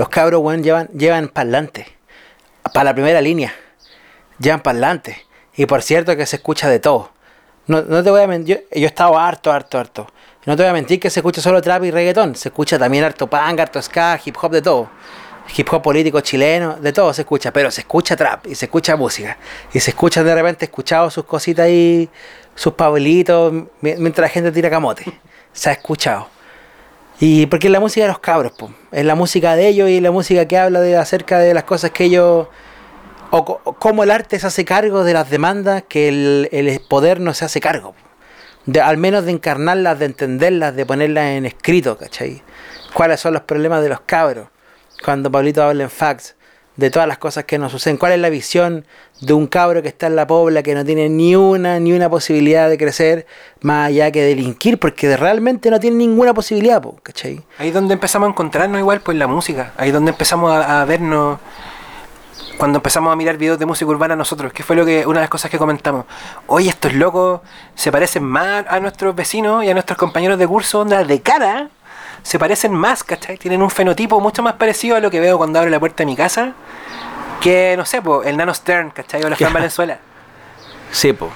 Los cabros, weón, llevan, llevan parlante. Para la primera línea. Llevan parlante. Y por cierto que se escucha de todo. No, no te voy a mentir, yo, he estado harto, harto, harto. No te voy a mentir que se escucha solo trap y reggaetón. Se escucha también harto punk, harto ska, hip hop, de todo. Hip hop político chileno, de todo se escucha. Pero se escucha trap y se escucha música. Y se escuchan de repente, escuchado sus cositas ahí, sus pabelitos, mi- mientras la gente tira camote. Se ha escuchado. Y porque es la música de los cabros, po. es la música de ellos y la música que habla de acerca de las cosas que ellos o, cómo el arte se hace cargo de las demandas que el, el poder no se hace cargo. De, al menos de encarnarlas, de entenderlas, de ponerlas en escrito, ¿cachai? ¿Cuáles son los problemas de los cabros? Cuando Pablito habla en fax, de todas las cosas que nos suceden. ¿Cuál es la visión de un cabro que está en la pobla que no tiene ni una, ni una posibilidad de crecer más allá que delinquir? Porque realmente no tiene ninguna posibilidad, po, ¿cachai? Ahí donde empezamos a encontrarnos igual, pues la música. Ahí donde empezamos a, a vernos. Cuando empezamos a mirar videos de música urbana nosotros, que fue lo que una de las cosas que comentamos. Oye, estos locos se parecen más a nuestros vecinos y a nuestros compañeros de curso, onda de cara. Se parecen más, ¿cachai? Tienen un fenotipo mucho más parecido a lo que veo cuando abro la puerta de mi casa. Que, no sé, el Nano Stern, ¿cachai? O la Fran Valenzuela. Sí, po.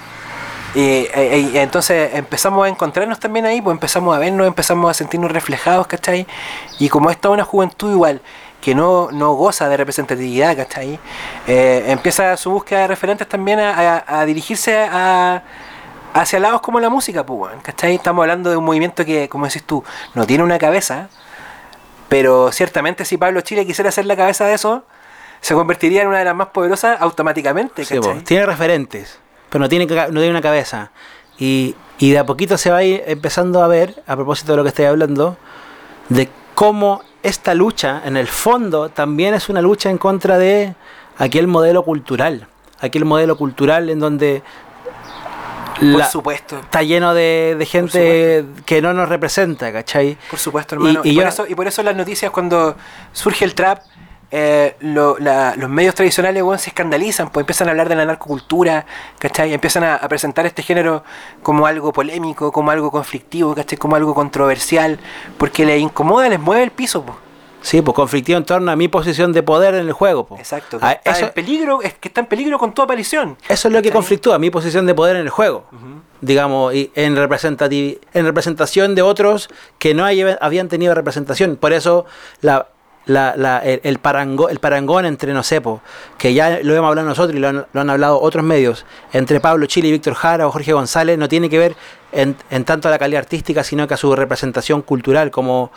Y, y entonces empezamos a encontrarnos también ahí, pues empezamos a vernos, empezamos a sentirnos reflejados, ¿cachai? Y como esta una juventud igual, que no, no goza de representatividad, ¿cachai? Eh, empieza su búsqueda de referentes también a, a- a dirigirse a, hacia lados como la música, pues, ¿cachai? Estamos hablando de un movimiento que, como decís tú, no tiene una cabeza, pero ciertamente si Pablo Chile quisiera ser la cabeza de eso, se convertiría en una de las más poderosas automáticamente, Sí. ¿cachai? tiene referentes, pero no tiene, no tiene una cabeza. Y, y de a poquito se va a ir empezando a ver, a propósito de lo que estoy hablando, de cómo esta lucha, en el fondo, también es una lucha en contra de aquel modelo cultural. Aquel modelo cultural en donde Por la- supuesto. está lleno de, de gente que no nos representa, ¿cachai? Por supuesto, hermano. Y- Y, y por yo- eso, y por eso las noticias cuando surge el trap, eh, lo- la- los medios tradicionales weón, se escandalizan, pues empiezan a hablar de la narcocultura, ¿cachai? Empiezan a, a presentar este género como algo polémico, como algo conflictivo, ¿cachai? Como algo controversial, porque les incomoda, les mueve el piso, pues. Sí, pues conflictivo en torno a mi posición de poder en el juego. po. Exacto. Que está eso, en peligro, es que está en peligro con tu aparición. Eso es lo que conflictúa, mi posición de poder en el juego. Digamos, y en, en representación de otros que no hay- habían tenido representación. Por eso la, la- la- el, el parango- el parangón entre, no sé, que ya lo hemos hablado nosotros y lo han, hablado otros medios, entre Pablo Chile y Víctor Jara o Jorge González, no tiene que ver en, en tanto a la calidad artística, sino que a su representación cultural, como,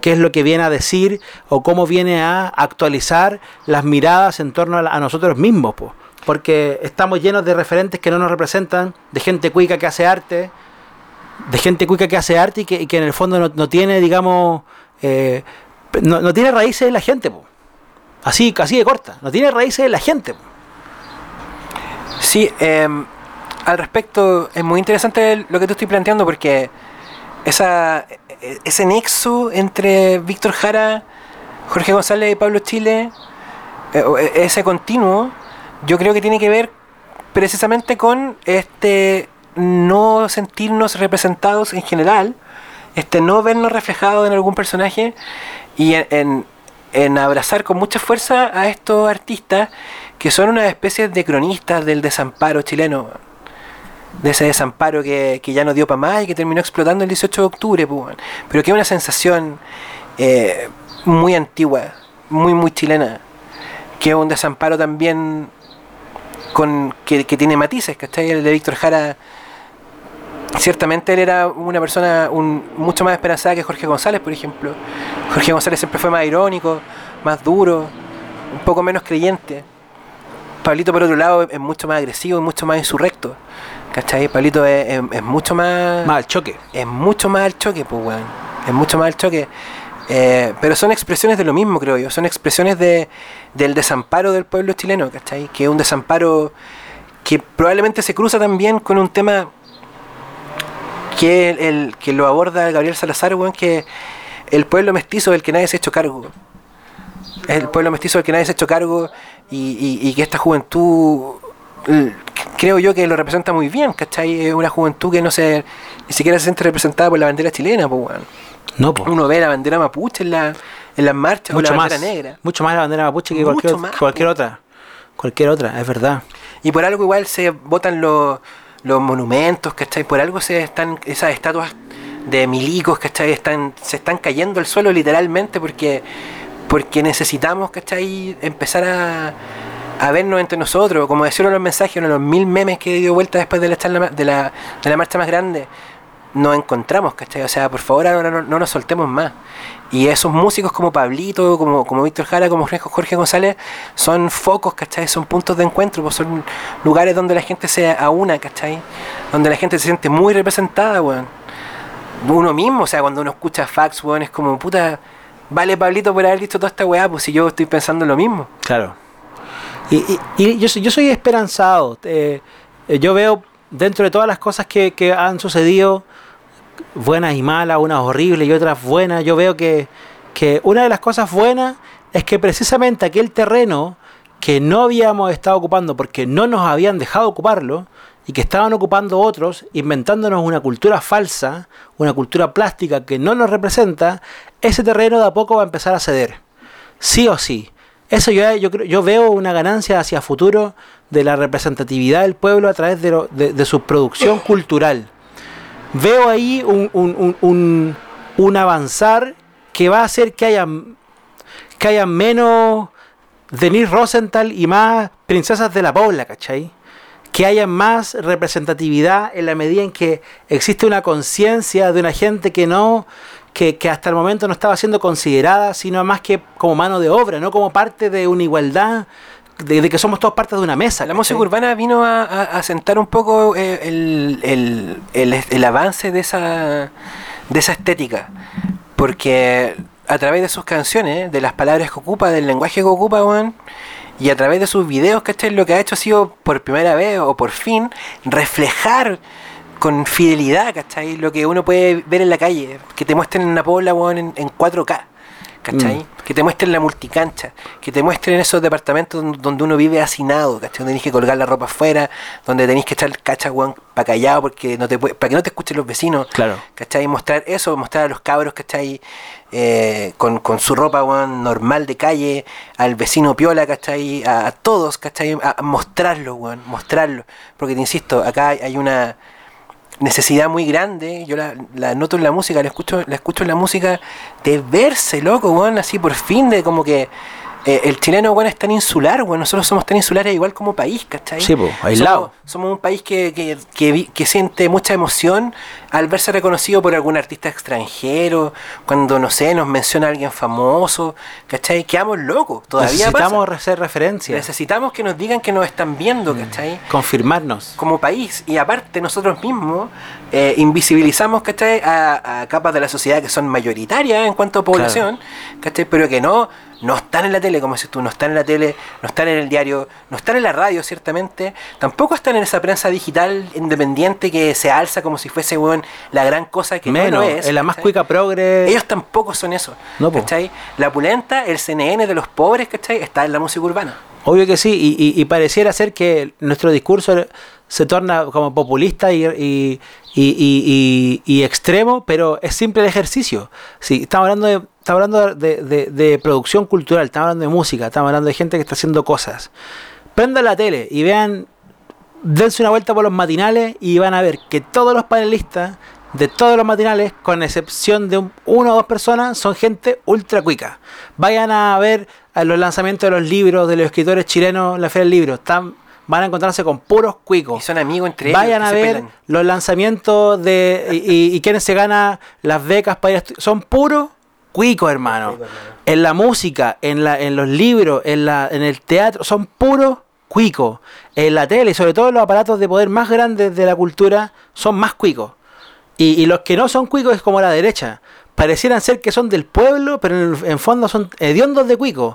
qué es lo que viene a decir o cómo viene a actualizar las miradas en torno a, nosotros mismos. Po porque estamos llenos de referentes que no nos representan, de gente cuica que hace arte, de gente cuica que hace arte y que, en el fondo no, no tiene, digamos, eh, no, no tiene raíces en la gente, así, así de corta, no tiene raíces en la gente. Sí, eh, al respecto, es muy interesante lo que tú estoy planteando porque esa, e- ese nexo entre Víctor Jara, Jorge González y Pablo Chile, eh, eh, ese continuo, yo creo que tiene que ver precisamente con este no sentirnos representados en general, este no vernos reflejados en algún personaje y en, en- abrazar con mucha fuerza a estos artistas que son unas especies de cronistas del desamparo chileno, de ese desamparo que, que ya no dio para más y que terminó explotando el 18 de octubre, pues, pero que es una sensación eh, muy antigua, muy, muy chilena, que es un desamparo también con que, que tiene matices, ¿cachai? El de Víctor Jara, ciertamente él era una persona un- mucho más esperanzada que Jorge González, por ejemplo. Jorge González siempre fue más irónico, más duro, un poco menos creyente. Pablito, por otro lado, es mucho más agresivo, es mucho más insurrecto. ¿Cachai? Pablito es, es- es mucho más Más al choque. es mucho más al choque, pues, weón. Es mucho más al choque. Eh, pero son expresiones de lo mismo, creo yo. Son expresiones de, del desamparo del pueblo chileno, ¿cachai? Que es un desamparo que probablemente se cruza también con un tema que, el, el- que lo aborda Gabriel Salazar, weón, que el pueblo mestizo del que nadie se ha hecho cargo. Es el pueblo mestizo del que nadie se ha hecho cargo y, y- y que esta juventud creo yo que lo representa muy bien, ¿cachai? Es una juventud que no se ni siquiera se siente representada por la bandera chilena, pues weón. No, po. Uno ve la bandera mapuche en la, en las marchas mucho o la más. bandera negra. Mucho más la bandera mapuche que cualquier, más, cualquier po. otra. Cualquier otra, es verdad. Y por algo igual se botan los, los monumentos, ¿cachai? Por algo se están esas estatuas de milicos, ¿cachai? Están, se están cayendo al suelo literalmente porque, porque necesitamos, ¿cachai? Empezar a, a vernos entre nosotros, como decían los mensajes, uno de los mil memes que dio vuelta después de la, de la, de la marcha más grande, nos encontramos, ¿cachai? O sea, por favor, ahora no, no nos soltemos más. Y esos músicos como Pablito, como, como Víctor Jara, como Jorge- Jorge González, son focos, ¿cachai? Son puntos de encuentro, pues son lugares donde la gente se aúna, ¿cachai? Donde la gente se siente muy representada, weón. Uno mismo, o sea, cuando uno escucha fax, weón, es como, puta, vale Pablito por haber dicho toda esta weá, pues si yo estoy pensando lo mismo. Claro. Y, y- y yo, soy- yo soy esperanzado. eh, eh, yo veo dentro de todas las cosas que, que han sucedido, buenas y malas, unas horribles y otras buenas, yo veo que, que una de las cosas buenas es que precisamente aquel terreno que no habíamos estado ocupando porque no nos habían dejado ocuparlo y que estaban ocupando otros, inventándonos una cultura falsa, una cultura plástica que no nos representa, ese terreno de a poco va a empezar a ceder. Sí o sí. Eso yo, yo, yo veo una ganancia hacia futuro de la representatividad del pueblo a través de, lo- de- de su producción cultural. Veo ahí un, un- un- un- avanzar que va a hacer que haya, que haya menos Denise Rosenthal y más princesas de la Pobla, ¿cachai? Que haya más representatividad en la medida en que existe una conciencia de una gente que no, que, que hasta el momento no estaba siendo considerada, sino más que como mano de obra, no como parte de una igualdad, de, de que somos todos partes de una mesa. La música urbana vino a, a- a sentar un poco eh, el, el- el- el avance de esa, de esa estética. Porque a través de sus canciones, de las palabras que ocupa, del lenguaje que ocupa, weón, y a través de sus videos, ¿cachai? Lo que ha hecho ha sido por primera vez o por fin reflejar con fidelidad, ¿cachai? Lo que uno puede ver en la calle, que te muestren una pobla, weón, en, en 4K. ¿Cachai? Mm. Que te muestren la multicancha, que te muestren esos departamentos don- donde uno vive hacinado, ¿cachai? Donde tenés que colgar la ropa afuera, donde tenés que echar cacha, weón, para callado, porque no te puede- para que no te escuchen los vecinos. Claro. ¿Cachai? Mostrar eso, mostrar a los cabros, ¿cachai? Eh, con, con su ropa, weón, normal de calle, al vecino piola, ¿cachai? A, a todos, ¿cachai? A, a mostrarlo, weón, mostrarlo. Porque te insisto, acá hay una necesidad muy grande, yo la, la noto en la música, la escucho, la escucho en la música, de verse, loco, weón, así por fin, de como que eh, el chileno, weón, es tan insular, weón, nosotros somos tan insulares igual como país, ¿cachai? Sí, po, aislado. Somos, somos un país que, que, que, siente mucha emoción al verse reconocido por algún artista extranjero, cuando, no sé, nos menciona alguien famoso, ¿cachai? Quedamos locos, todavía Necesitamos pasa. hacer referencia, Necesitamos que nos digan que nos están viendo, ¿cachai? confirmarnos. como país y aparte nosotros mismos eh, invisibilizamos ¿cachai? A, a capas de la sociedad que son mayoritarias en cuanto a población, ¿cachai? pero que no, no están en la tele, como dices tú, no están en la tele, no están en el diario, no están en la radio ciertamente, tampoco están en esa prensa digital independiente que se alza como si fuese la gran cosa que no lo es. en la más cuica progre. Ellos tampoco son eso. No. ¿cachai? La pulenta, el CNN de los pobres, ¿cachai? está en la música urbana. Obvio que sí, y, y- y pareciera ser que nuestro discurso se torna como populista y, y- y- y- y- extremo, pero es simple el ejercicio. Sí, estamos hablando de, estamos hablando de, de- de producción cultural, estamos hablando de música, estamos hablando de gente que está haciendo cosas. Prendan la tele y vean, dense una vuelta por los matinales y van a ver que todos los panelistas de todos los matinales, con excepción de un- una o dos personas, son gente ultra cuica. Vayan a ver a los lanzamientos de los libros de los escritores chilenos en la Feria del Libro. Están, van a encontrarse con puros Y cuicos. son amigos entre ellos. Vayan a ver los lanzamientos de y, y, y quienes se ganan las becas para ir a estu- Son puros cuicos, hermano. En la música, en, la, en los libros, en, la, en el teatro, son puros cuicos. En la tele, y sobre todo en los aparatos de poder más grandes de la cultura, son más cuicos. Y, y los que no son cuicos es como la derecha. Parecieran ser que son del pueblo, pero en, el- en fondo son hediondos de cuicos.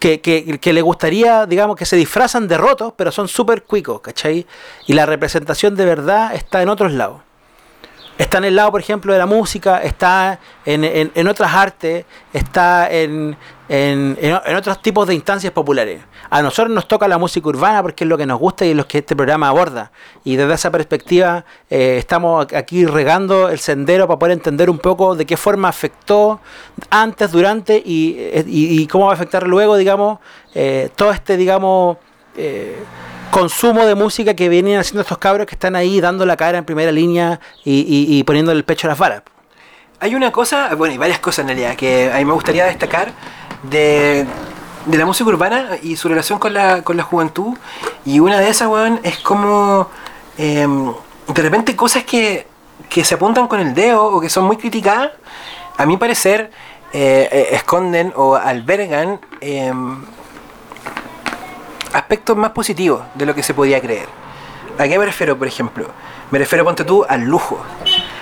Que, que, que le gustaría, digamos, que se disfrazan de rotos, pero son súper cuicos, ¿cachai? Y la representación de verdad está en otros lados. Está en el lado, por ejemplo, de la música, está en, en- en otras artes, está en, en- en- otros tipos de instancias populares. A nosotros nos toca la música urbana porque es lo que nos gusta y es lo que este programa aborda. Y desde esa perspectiva eh, estamos aquí regando el sendero para poder entender un poco de qué forma afectó antes, durante y, eh, y- cómo va a afectar luego, digamos, eh, todo este, digamos... consumo de música que vienen haciendo estos cabros que están ahí dando la cara en primera línea y, y, y poniendo el pecho a las balas. Hay una cosa, bueno, y varias cosas en realidad, que a mí me gustaría destacar de, de la música urbana y su relación con la, con la juventud. Y una de esas, weón, es como em, de repente cosas que, que se apuntan con el dedo o que son muy criticadas, a mi parecer, eh, eh, esconden o albergan em, aspectos más positivos de lo que se podía creer. ¿A qué me refiero, por ejemplo? Me refiero, ponte tú, al lujo.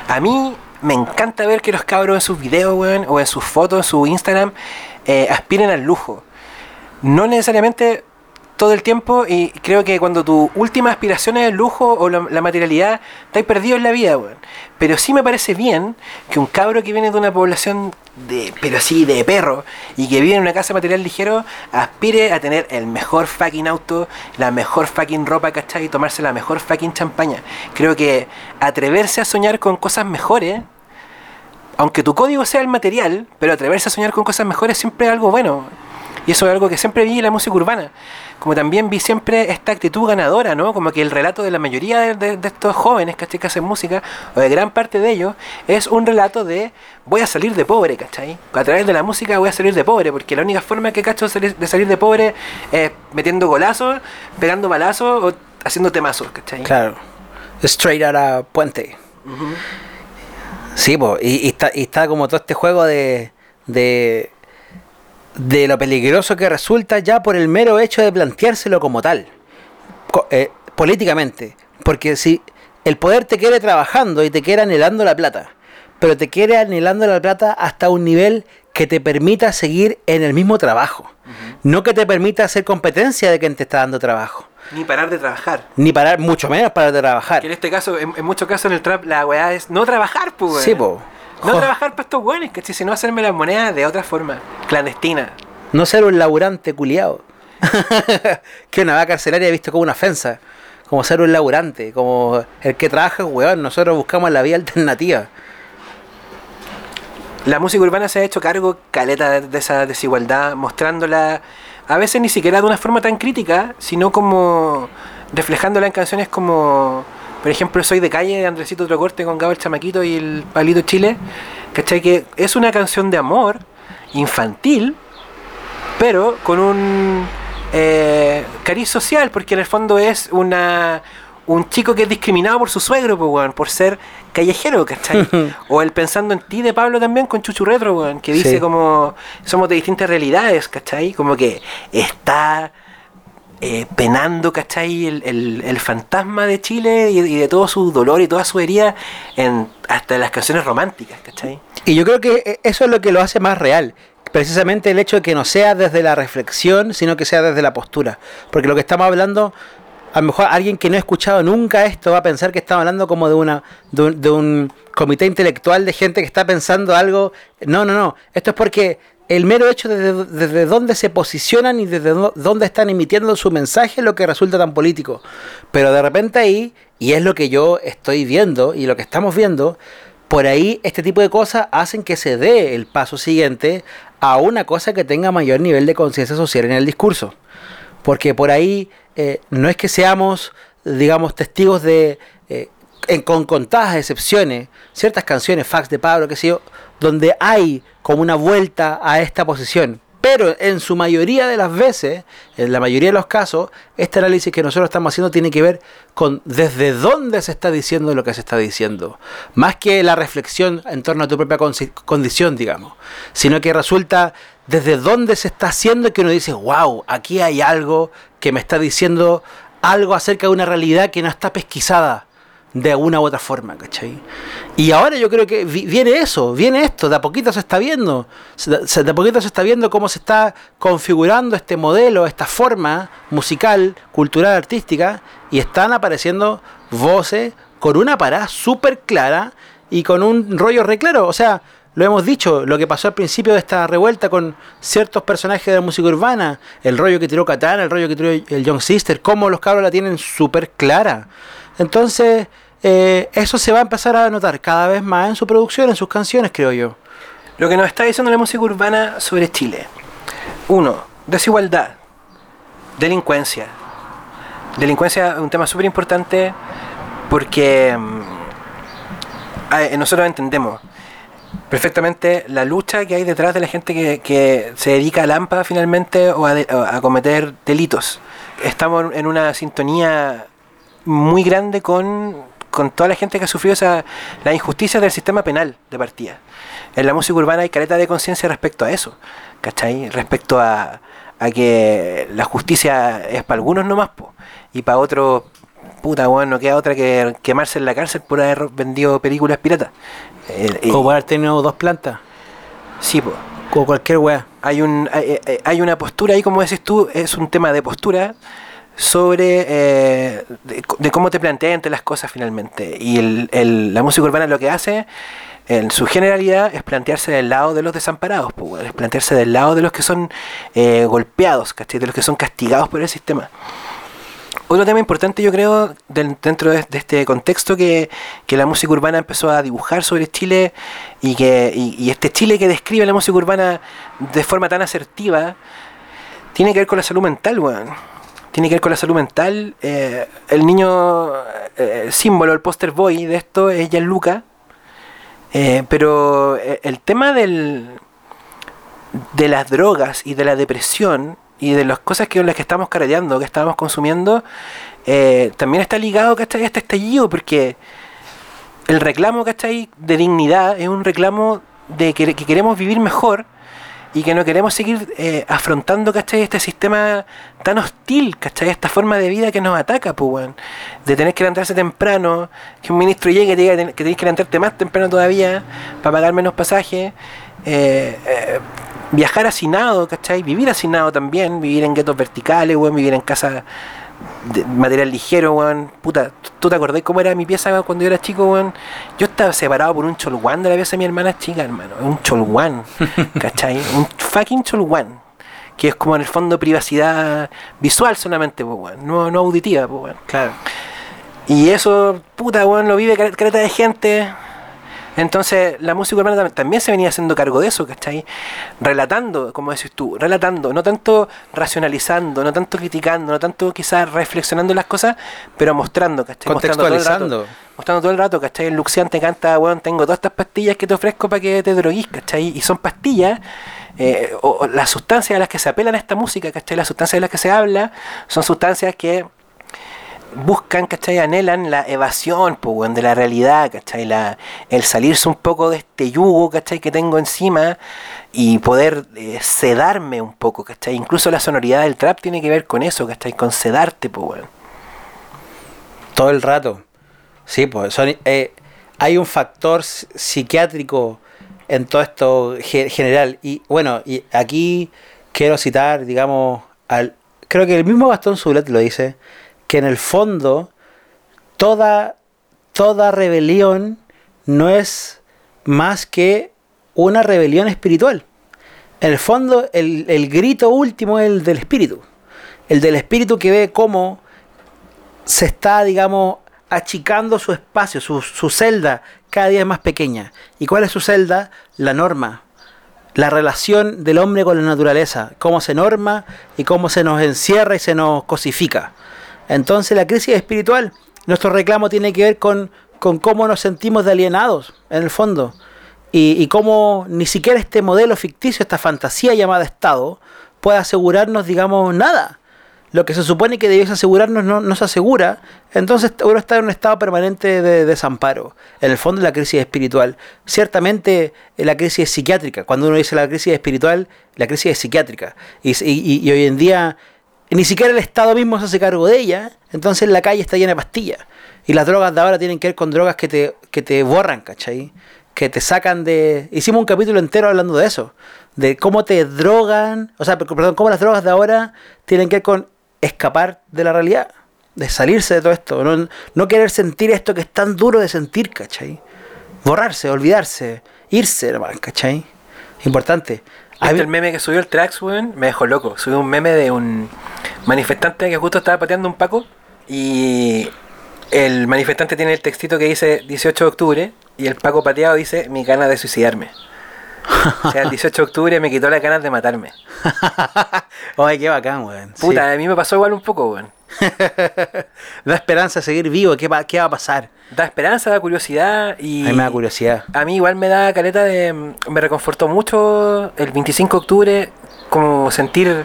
A mí me encanta ver que los cabros en sus videos, weón, o en sus fotos, en su Instagram, eh, aspiren al lujo. No necesariamente todo el tiempo, y creo que cuando tu última aspiración es el lujo o la, materialidad, estás perdido en la vida, weón. Pero sí me parece bien que un cabro que viene de una población de, pero sí, de perro, y que vive en una casa material ligero, aspire a tener el mejor fucking auto, la mejor fucking ropa, ¿cachai? Y tomarse la mejor fucking champaña. Creo que atreverse a soñar con cosas mejores, aunque tu código sea el material, pero atreverse a soñar con cosas mejores siempre es algo bueno. Y eso es algo que siempre vi en la música urbana. Como también vi siempre esta actitud ganadora, ¿no? Como que el relato de la mayoría de, de- de estos jóvenes ¿cachai? que hacen música, o de gran parte de ellos, es un relato de voy a salir de pobre, ¿cachai? A través de la música voy a salir de pobre, porque la única forma que cacho de salir de, pobre es metiendo golazos, pegando balazos o haciendo temazos, ¿cachai? Claro. Straight out puente. Sí, po, y, y está, y está como todo este juego de, de, de lo peligroso que resulta ya por el mero hecho de planteárselo como tal, eh, políticamente. Porque si el poder te quiere trabajando y te quiere anhelando la plata, pero te quiere anhelando la plata hasta un nivel que te permita seguir en el mismo trabajo, no que te permita hacer competencia de quien te está dando trabajo, Ni parar de trabajar. ni parar, mucho menos para de trabajar. Que en este caso, en, en muchos casos en el trap, la weá es no trabajar, pues. Sí, po. No trabajar para estos weones, ¿cachai? Sino hacerme las monedas de otra forma, clandestina. No ser un laburante culiado. que una vaca carcelaria he visto como una ofensa. Como ser un laburante. Como el que trabaja, weón. Nosotros buscamos la vía alternativa. La música urbana se ha hecho cargo, caleta, de esa desigualdad, mostrándola a veces ni siquiera de una forma tan crítica, sino como reflejándola en canciones como, por ejemplo, Soy de calle de Andresito Otro Corte con Gabo el Chamaquito y el Palito Chile, ¿cachai? Que es una canción de amor infantil, pero con un eh, cariz social, porque en el fondo es una un chico que es discriminado por su suegro, pues, weón, por ser callejero, ¿cachai? o el Pensando en ti de Pablo también con Chuchu Retro, weón, que dice Sí. como somos de distintas realidades, ¿cachai? Como que está eh, penando, ¿cachai? El, el- el fantasma de Chile y, y de todo su dolor y toda su herida en hasta las canciones románticas, ¿cachai? Y yo creo que eh, eso es lo que lo hace más real. Precisamente el hecho de que no sea desde la reflexión, sino que sea desde la postura. Porque lo que estamos hablando, a lo mejor alguien que no ha escuchado nunca esto va a pensar que estamos hablando como de una de un, de un comité intelectual de gente que está pensando algo. No, no, no. Esto es porque el mero hecho de desde, dónde se posicionan y desde dó- dónde están emitiendo su mensaje lo que resulta tan político. Pero de repente ahí, y es lo que yo estoy viendo y lo que estamos viendo, por ahí este tipo de cosas hacen que se dé el paso siguiente a una cosa que tenga mayor nivel de conciencia social en el discurso. Porque por ahí eh, no es que seamos, digamos, testigos de, eh, en- con contadas excepciones, ciertas canciones, fax de Pablo, qué sé yo, donde hay como una vuelta a esta posición. Pero en su mayoría de las veces, en la mayoría de los casos, este análisis que nosotros estamos haciendo tiene que ver con desde dónde se está diciendo lo que se está diciendo. Más que la reflexión en torno a tu propia condición, digamos. Sino que resulta desde dónde se está haciendo que uno dice, wow, aquí hay algo que me está diciendo algo acerca de una realidad que no está pesquisada de una u otra forma, ¿cachai? Y ahora yo creo que vi- viene eso, viene esto, de a poquito se está viendo, de a poquito se está viendo cómo se está configurando este modelo, esta forma musical, cultural, artística, y están apareciendo voces con una parada súper clara y con un rollo reclaro. O sea, lo hemos dicho, lo que pasó al principio de esta revuelta con ciertos personajes de la música urbana, el rollo que tiró Katana, el rollo que tiró el Young Sister, cómo los cabros la tienen súper clara. Entonces, eh, eso se va a empezar a notar cada vez más en su producción, en sus canciones, creo yo. Lo que nos está diciendo la música urbana sobre Chile. Uno, desigualdad, delincuencia. Delincuencia es un tema súper importante porque mm, nosotros entendemos perfectamente la lucha que hay detrás de la gente que, se dedica a lámpara finalmente o a, cometer delitos. Estamos en una sintonía muy grande con, toda la gente que ha sufrido esa, la injusticia del sistema penal de partida. En la música urbana hay careta de conciencia respecto a eso, ¿cachai? Respecto a, a que la justicia es para algunos nomás, po, y para otros, puta, bueno, no queda otra que quemarse en la cárcel por haber vendido películas piratas. Eh, o por haber tenido dos plantas. Sí, pues. O cualquier weá. Hay, un, hay, una postura ahí, como decís tú, es un tema de postura sobre eh, de, cómo te planteas entre las cosas finalmente. Y el, la música urbana lo que hace, en su generalidad, es plantearse del lado de los desamparados, pues, es plantearse del lado de los que son eh, golpeados, de los que son castigados por el sistema. Otro tema importante, yo creo, dentro de, este contexto que, la música urbana empezó a dibujar sobre Chile y que y, este Chile que describe la música urbana de forma tan asertiva, tiene que ver con la salud mental, weón. Tiene que ver con la salud mental. Eh, el niño eh, símbolo, el poster boy de esto es Gianluca. Eh, pero el tema del, de las drogas y de la depresión y de las cosas que las que estamos carreteando, que estábamos consumiendo, eh, también está ligado, ¿cachai? A este estallido, porque el reclamo, ¿cachai? De dignidad es un reclamo de que, queremos vivir mejor y que no queremos seguir eh, afrontando, ¿cachai? Este sistema tan hostil, ¿cachai? Esta forma de vida que nos ataca, pues, De tener que levantarse temprano, que un ministro llegue y te diga que tenés que levantarte más temprano todavía para pagar menos pasaje. Eh, eh, viajar hacinado, ¿cachai? Vivir hacinado también, vivir en guetos verticales, weón, vivir en casa de material ligero, weón. Puta, ¿tú te acordás cómo era mi pieza cuando yo era chico, weón? Yo estaba separado por un cholguán de la pieza de mi hermana chica, hermano. Un cholguán, ¿cachai? un fucking cholguán. Que es como en el fondo privacidad visual solamente, pues, weón. No, no auditiva, pues, weón. Claro. Y eso, puta, weón, lo vive careta de gente entonces, la música urbana también se venía haciendo cargo de eso, ¿cachai? Relatando, como decís tú, relatando, no tanto racionalizando, no tanto criticando, no tanto quizás reflexionando las cosas, pero mostrando, ¿cachai? Mostrando todo el rato, mostrando todo el rato, ¿cachai? El Luxian te canta, weón, tengo todas estas pastillas que te ofrezco para que te droguís, ¿cachai? Y son pastillas, eh, o, las sustancias a las que se apelan a esta música, ¿cachai? Las sustancias de las que se habla son sustancias que buscan, ¿cachai? Anhelan la evasión, pues, de la realidad, ¿cachai? La, el salirse un poco de este yugo, ¿cachai? Que tengo encima y poder eh, sedarme un poco, ¿cachai? Incluso la sonoridad del trap tiene que ver con eso, ¿cachai? Con sedarte, pues, Todo el rato. Sí, pues, hay un factor psiquiátrico en todo esto general. Y bueno, y aquí quiero citar, digamos, al, creo que el mismo Gastón Zulet lo dice, que en el fondo toda, toda rebelión no es más que una rebelión espiritual. En el fondo, el, grito último es el del espíritu. El del espíritu que ve cómo se está, digamos, achicando su espacio, su, su celda, cada día es más pequeña. ¿Y cuál es su celda? La norma. La relación del hombre con la naturaleza. Cómo se norma y cómo se nos encierra y se nos cosifica. Entonces la crisis espiritual, nuestro reclamo tiene que ver con, con cómo nos sentimos de alienados, en el fondo, y, cómo ni siquiera este modelo ficticio, esta fantasía llamada Estado, puede asegurarnos, digamos, nada. Lo que se supone que debiese asegurarnos no, se asegura, entonces uno está en un estado permanente de desamparo. En el fondo la crisis espiritual. Ciertamente eh, la crisis es psiquiátrica. Cuando uno dice la crisis espiritual, la crisis es psiquiátrica. y, y hoy en día ni siquiera el Estado mismo se hace cargo de ella, entonces la calle está llena de pastillas. Y las drogas de ahora tienen que ver con drogas que te, que te borran, ¿cachai? Que te sacan de... Hicimos un capítulo entero hablando de eso, de cómo te drogan, o sea, perdón, cómo las drogas de ahora tienen que ver con escapar de la realidad, de salirse de todo esto, no, no querer sentir esto que es tan duro de sentir, ¿cachai? borrarse, olvidarse, irse, hermano, ¿cachai? Importante. ¿Viste el meme que subió el Trax, weón? Me dejó loco. Subió un meme de un manifestante que justo estaba pateando un paco y el manifestante tiene el textito que dice 18 de octubre y el paco pateado dice mi ganas de suicidarme. O sea, el 18 de octubre me quitó las ganas de matarme. Ay, qué bacán, weón. Sí. Puta, a mí me pasó igual un poco, weón. da esperanza de seguir vivo. ¿Qué va, qué va a pasar? Da esperanza, da curiosidad y... A mí me da curiosidad. A mí igual me da caleta de... Me reconfortó mucho el 25 de octubre como sentir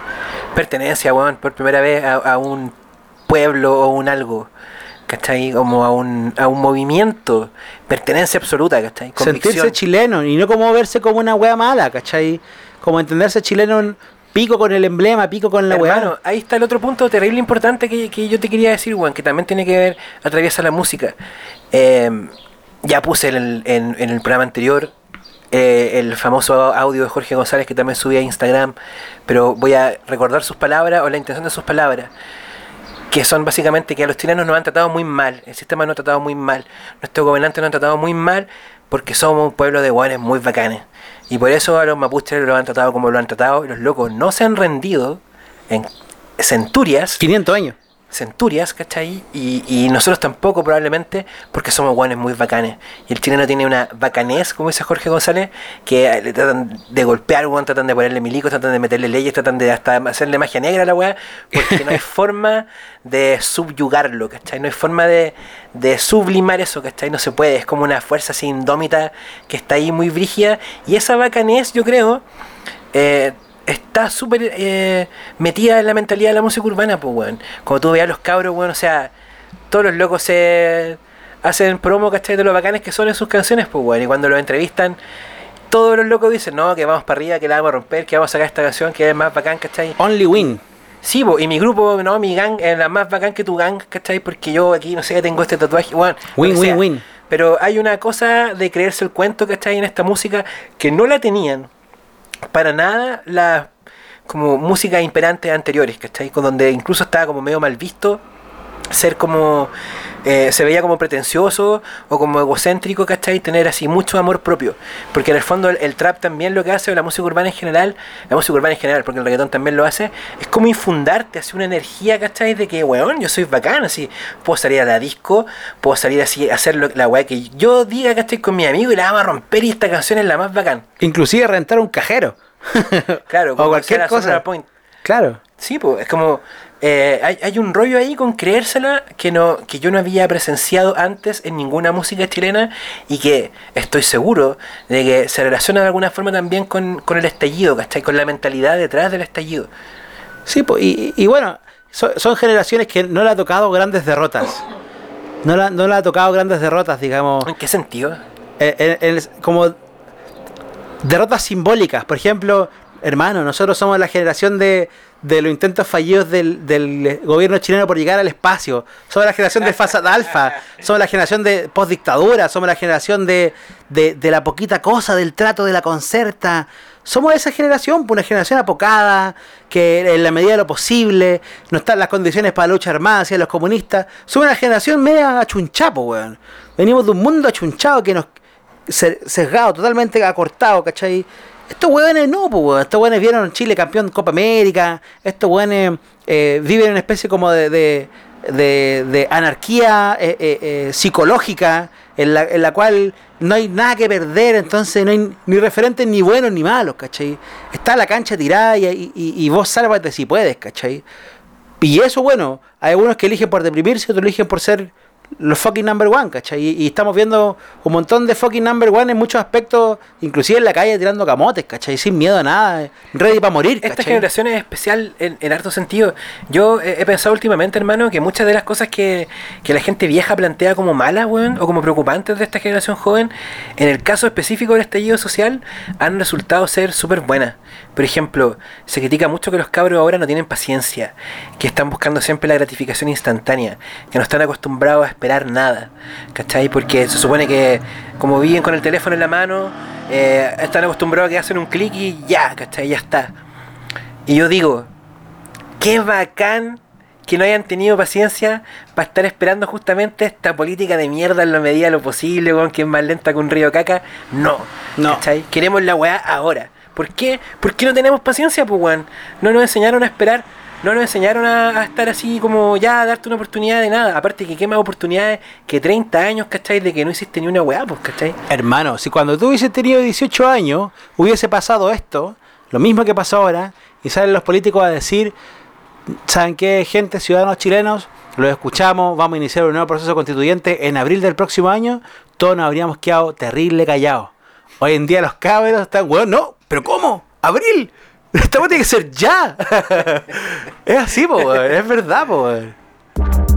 pertenencia, weón, por primera vez a, a un pueblo o un algo. ¿Cachai? Como a un, a un movimiento. Pertenencia absoluta, ¿cachai? Sentirse chileno y no como verse como una wea mala, ¿cachai? Como entenderse chileno en pico con el emblema, pico con la Hermano, wea. ahí está el otro punto terrible importante que, que yo te quería decir, weón, que también tiene que ver, atraviesa la música. Eh, ya puse en el, en el programa anterior eh, el famoso audio de Jorge González que también subí a Instagram, pero voy a recordar sus palabras o la intención de sus palabras. Que son básicamente que a los chilenos nos han tratado muy mal, el sistema nos ha tratado muy mal, nuestros gobernantes nos han tratado muy mal porque somos un pueblo de guanes muy bacanes. Y por eso a los mapuches los han tratado como lo han tratado, y los locos no se han rendido en centurias, 500 años. Centurias, ¿cachai? Y, y nosotros tampoco probablemente porque somos guanes muy bacanes. Y el chileno tiene una bacanez, como dice Jorge González, que le tratan de golpear, weón, tratan de ponerle milicos, tratan de meterle leyes, tratan de hasta hacerle magia negra a la weá, porque no hay forma de subyugarlo, ¿cachai? No hay forma de, de sublimar eso, ¿cachai? No se puede, es como una fuerza así indómita que está ahí muy brígida. Y esa bacanez, yo creo, eh, está súper eh, metida en la mentalidad de la música urbana, pues, weón. Como tú veas los cabros, weón, o sea, todos los locos se hacen promo, ¿cachai? De lo bacanes que son en sus canciones, pues, weón. Y cuando los entrevistan, todos los locos dicen, no, que vamos para arriba, que la vamos a romper, que vamos a sacar esta canción, que es más bacán, ¿cachai? Only win. Sí, po, y mi grupo, no, mi gang es la más bacán que tu gang, ¿cachai? Porque yo aquí, no sé, tengo este tatuaje, weón. Win, win, sea. win. Pero hay una cosa de creerse el cuento, ¿cachai? En esta música que no la tenían para nada las como músicas imperantes anteriores, ¿cachai? Con donde incluso estaba como medio mal visto ser como eh, se veía como pretencioso o como egocéntrico, ¿cachai? Tener así mucho amor propio. Porque en el fondo el, el trap también lo que hace, o la música urbana en general, la música urbana en general, porque el reggaetón también lo hace, es como infundarte así una energía, ¿cachai? De que, weón, yo soy bacán, así, puedo salir a la disco, puedo salir así hacer lo- la weá que yo diga, ¿cachai? Con mi amigo y la vamos a romper y esta canción es la más bacán. Inclusive rentar un cajero. Claro, o cualquier cosa. Point. Claro. Sí, pues es como eh, hay, hay un rollo ahí con creérsela que no que yo no había presenciado antes en ninguna música chilena y que estoy seguro de que se relaciona de alguna forma también con, con el estallido, ¿cachai? Con la mentalidad detrás del estallido. Sí, pues, y, y bueno, so- son generaciones que no le ha tocado grandes derrotas. No le, ha- no le ha tocado grandes derrotas, digamos. ¿En qué sentido? eh, en- en- como derrotas simbólicas. Por ejemplo, hermano, nosotros somos la generación de, de los intentos fallidos del, del gobierno chileno por llegar al espacio. Somos la generación del Fasad Alfa. Somos la generación de postdictadura. Somos la generación de, de, de la poquita cosa, del trato de la concerta. Somos esa generación, pues, una generación apocada, que en la medida de lo posible no están las condiciones para la lucha armada hacia los comunistas. Somos una generación media achunchapo, weón. Venimos de un mundo achunchado que nos, se- sesgado, totalmente acortado, ¿cachai? Estos hueones no, pues. Estos hueones vieron Chile campeón Copa América. Estos hueones eh, viven en una especie como de, de, de- de anarquía eh, eh, eh, psicológica en la, en la cual no hay nada que perder, entonces no hay ni referentes ni buenos ni malos, ¿cachai? Está la cancha tirada y, y, y vos sálvate si puedes, ¿cachai? Y eso, bueno, hay algunos que eligen por deprimirse, otros eligen por ser los fucking number one, ¿cachai? Y, y estamos viendo un montón de fucking number one en muchos aspectos, inclusive en la calle tirando camotes, ¿cachai? Sin miedo a nada, ready para morir, Esta generación es especial en, en harto sentido. Yo he, he pensado últimamente, hermano, que muchas de las cosas que, que la gente vieja plantea como malas, weón, o como preocupantes de esta generación joven, en el caso específico del estallido social, han resultado ser súper buenas. Por ejemplo, se critica mucho que los cabros ahora no tienen paciencia, que están buscando siempre la gratificación instantánea, que no están acostumbrados a esperar nada, ¿cachai? Porque se supone que como viven con el teléfono en la mano, eh, están acostumbrados a que hacen un clic y ya, ¿cachai? Ya está. Y yo digo, qué bacán que no hayan tenido paciencia para estar esperando justamente esta política de mierda en la medida de lo posible, weón, que es más lenta que un río caca. No. No. ¿Cachai? Queremos la weá ahora. ¿Por qué? ¿Por qué no tenemos paciencia, pues, weón? No nos enseñaron a esperar. No nos enseñaron a, estar así como ya a darte una oportunidad de nada. Aparte que qué más oportunidades que 30 años, ¿cachai? De que no hiciste ni una weá, pues, ¿cachai? Hermano, si cuando tú hubieses tenido 18 años hubiese pasado esto, lo mismo que pasó ahora, y salen los políticos a decir, ¿saben qué, gente, ciudadanos chilenos? Los escuchamos, vamos a iniciar un nuevo proceso constituyente en abril del próximo año, todos nos habríamos quedado terrible callados. Hoy en día los cabros están, weón, no, pero ¿cómo? ¿Abril? Esta tiene que ser ya. es así, po, es verdad, po.